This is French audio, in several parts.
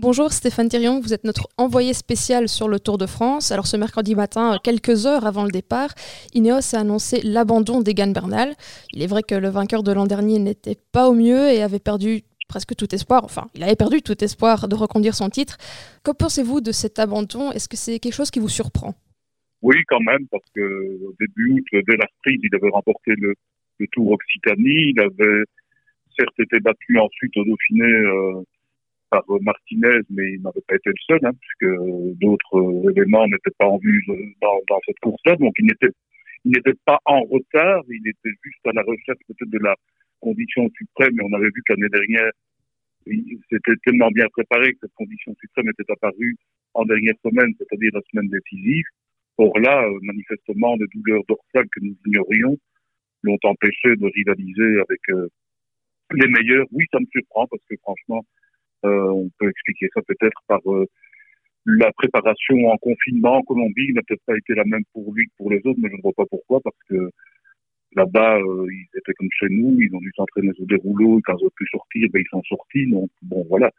Bonjour Stéphane Thirion, vous êtes notre envoyé spécial sur le Tour de France. Alors ce mercredi matin, quelques heures avant le départ, Ineos a annoncé l'abandon d'Egan Bernal. Il est vrai que le vainqueur de l'an dernier n'était pas au mieux et avait perdu presque tout espoir, enfin il avait perdu tout espoir de reconduire son titre. Que pensez-vous de cet abandon? Est-ce que c'est quelque chose qui vous surprend? Oui quand même, parce que au début août, dès la il avait remporté le, Tour Occitanie, il avait certes été battu ensuite au Dauphiné euh, par Martinez, mais il n'avait pas été le seul, hein, puisque d'autres éléments n'étaient pas en vue dans, dans cette course-là. Donc il n'était, il n'était pas en retard, il était juste à la recherche peut-être de la condition suprême. Mais on avait vu qu'année dernière, c'était tellement bien préparé que cette condition suprême était apparue en dernière semaine, c'est-à-dire la semaine décisive. Or là, euh, manifestement, les douleurs dorsales que nous ignorions l'ont empêché de rivaliser avec euh, les meilleurs. Oui, ça me surprend parce que franchement, euh, on peut expliquer ça peut-être par euh, la préparation en confinement en Colombie n'a peut-être pas été la même pour lui que pour les autres, mais je ne vois pas pourquoi, parce que là-bas, euh, ils étaient comme chez nous, ils ont dû s'entraîner sur des rouleaux, quand ils ont pu sortir, ben, ils sont sortis. Donc, bon, voilà.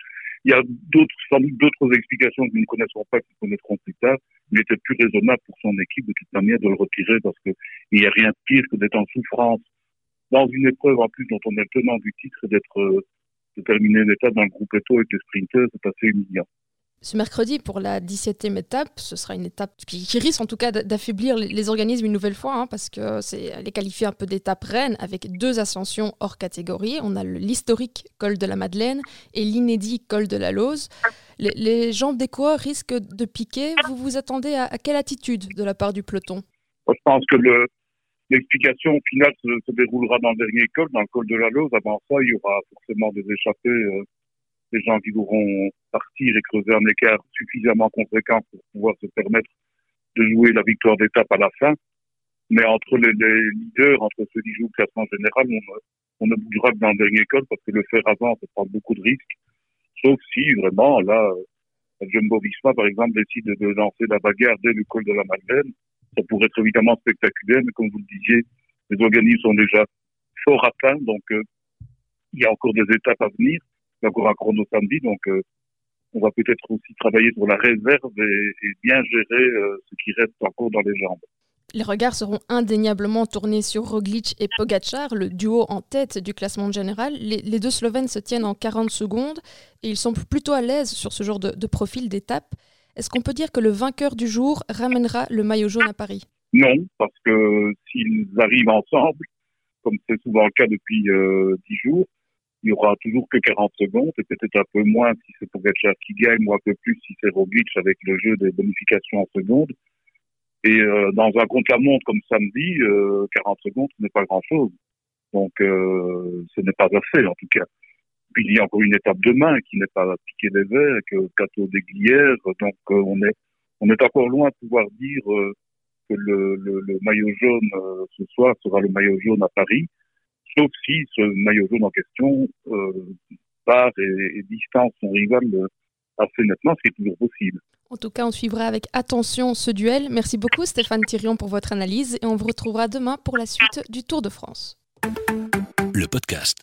Il y a d'autres, sans doute d'autres explications que nous ne connaissons pas, que nous connaîtrons plus tard. Il était plus raisonnable pour son équipe, de toute manière, de le retirer, parce qu'il n'y a rien de pire que d'être en souffrance dans une épreuve, en plus, dont on est tenant du titre, d'être de terminer l'étape dans le groupe Eto avec les sprinters, c'est assez humiliant. Ce mercredi, pour la 17e étape, ce sera une étape qui, risque en tout cas d'affaiblir les, organismes une nouvelle fois, hein, parce que c'est, elle est qualifiée un peu d'étape reine avec deux ascensions hors catégorie. On a l'historique col de la Madeleine et l'inédit col de la Lose. Les, jambes des coureurs risquent de piquer. Vous vous attendez à, à quelle attitude de la part du peloton? Je pense que le, L'explication finale se, se, déroulera dans le dernier col, dans le col de la Lose. Avant ça, il y aura forcément des échappés, euh, des gens qui devront partir et creuser un écart suffisamment conséquent pour pouvoir se permettre de jouer la victoire d'étape à la fin. Mais entre les, leaders, entre ceux qui jouent le classement général, on, ne bougera que dans le dernier col parce que le faire avant, ça prend beaucoup de risques. Sauf si vraiment, là, Jumbo Visma, par exemple, décide de lancer la bagarre dès le col de la Madeleine ça pourrait être évidemment spectaculaire, mais comme vous le disiez, les organismes sont déjà fort atteints, donc euh, il y a encore des étapes à venir. Il y a encore un chrono samedi, donc euh, on va peut-être aussi travailler sur la réserve et, bien gérer euh, ce qui reste encore dans les jambes. Les regards seront indéniablement tournés sur Roglic et Pogacar, le duo en tête du classement général. Les, deux Slovènes se tiennent en 40 secondes et ils sont plutôt à l'aise sur ce genre de, de profil d'étape. Est-ce qu'on peut dire que le vainqueur du jour ramènera le maillot jaune à Paris? Non, parce que s'ils arrivent ensemble, comme c'est souvent le cas depuis euh, dix jours, il n'y aura toujours que 40 secondes, et peut-être un peu moins si c'est Pogacar qui gagne, ou un peu plus si c'est Roglic avec le jeu des bonifications en secondes. Et euh, dans un contre-la-montre comme samedi, euh, 40 secondes, ce n'est pas grand-chose. Donc, euh, ce n'est pas assez, en tout cas. Puis il y a encore une étape demain qui n'est pas piqué des verres, le plateau des Glières. Donc euh, on est on est encore loin de pouvoir dire euh, que le, le, le, maillot jaune euh, ce soir sera le maillot jaune à Paris, sauf si ce maillot jaune en question part et, et, distance son rival assez nettement, ce qui est toujours possible. En tout cas, on suivra avec attention ce duel. Merci beaucoup Stéphane Thirion pour votre analyse et on vous retrouvera demain pour la suite du Tour de France. Le podcast.